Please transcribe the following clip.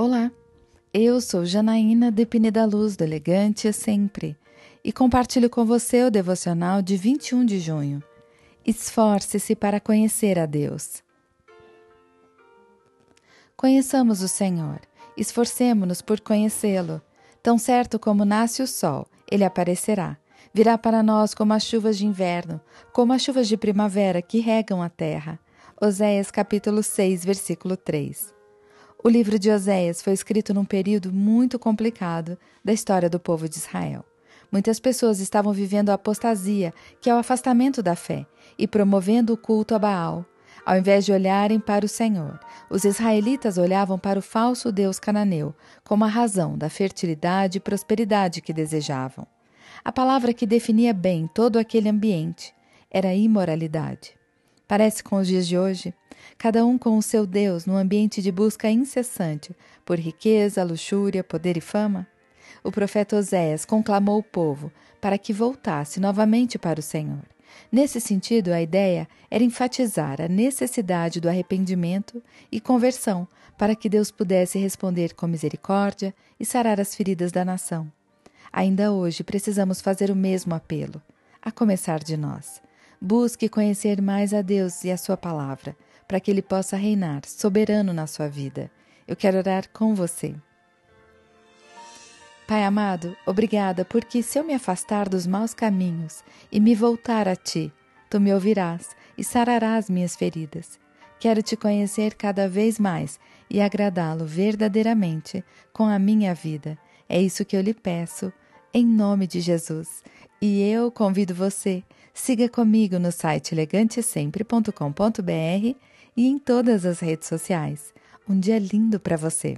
Olá, eu sou Janaína Depine da Luz, do Elegante Sempre, e compartilho com você o devocional de 21 de junho. Esforce-se para conhecer a Deus. Conheçamos o Senhor, esforcemo-nos por conhecê-lo. Tão certo como nasce o sol, ele aparecerá. Virá para nós como as chuvas de inverno, como as chuvas de primavera que regam a terra. Oséias capítulo 6, versículo 3. O livro de Oséias foi escrito num período muito complicado da história do povo de Israel. Muitas pessoas estavam vivendo a apostasia, que é o afastamento da fé, e promovendo o culto a Baal. Ao invés de olharem para o Senhor, os israelitas olhavam para o falso deus cananeu como a razão da fertilidade e prosperidade que desejavam. A palavra que definia bem todo aquele ambiente era imoralidade. Parece com os dias de hoje, cada um com o seu Deus num ambiente de busca incessante por riqueza, luxúria, poder e fama. O profeta Oséias conclamou o povo para que voltasse novamente para o Senhor. Nesse sentido, a ideia era enfatizar a necessidade do arrependimento e conversão para que Deus pudesse responder com misericórdia e sarar as feridas da nação. Ainda hoje precisamos fazer o mesmo apelo, a começar de nós. Busque conhecer mais a Deus e a Sua palavra, para que Ele possa reinar soberano na sua vida. Eu quero orar com você. Pai amado, obrigada, porque se eu me afastar dos maus caminhos e me voltar a Ti, Tu me ouvirás e sararás minhas feridas. Quero te conhecer cada vez mais e agradá-lo verdadeiramente com a minha vida. É isso que eu lhe peço, em nome de Jesus. E eu convido você, siga comigo no site elegantesempre.com.br e em todas as redes sociais. Um dia lindo para você!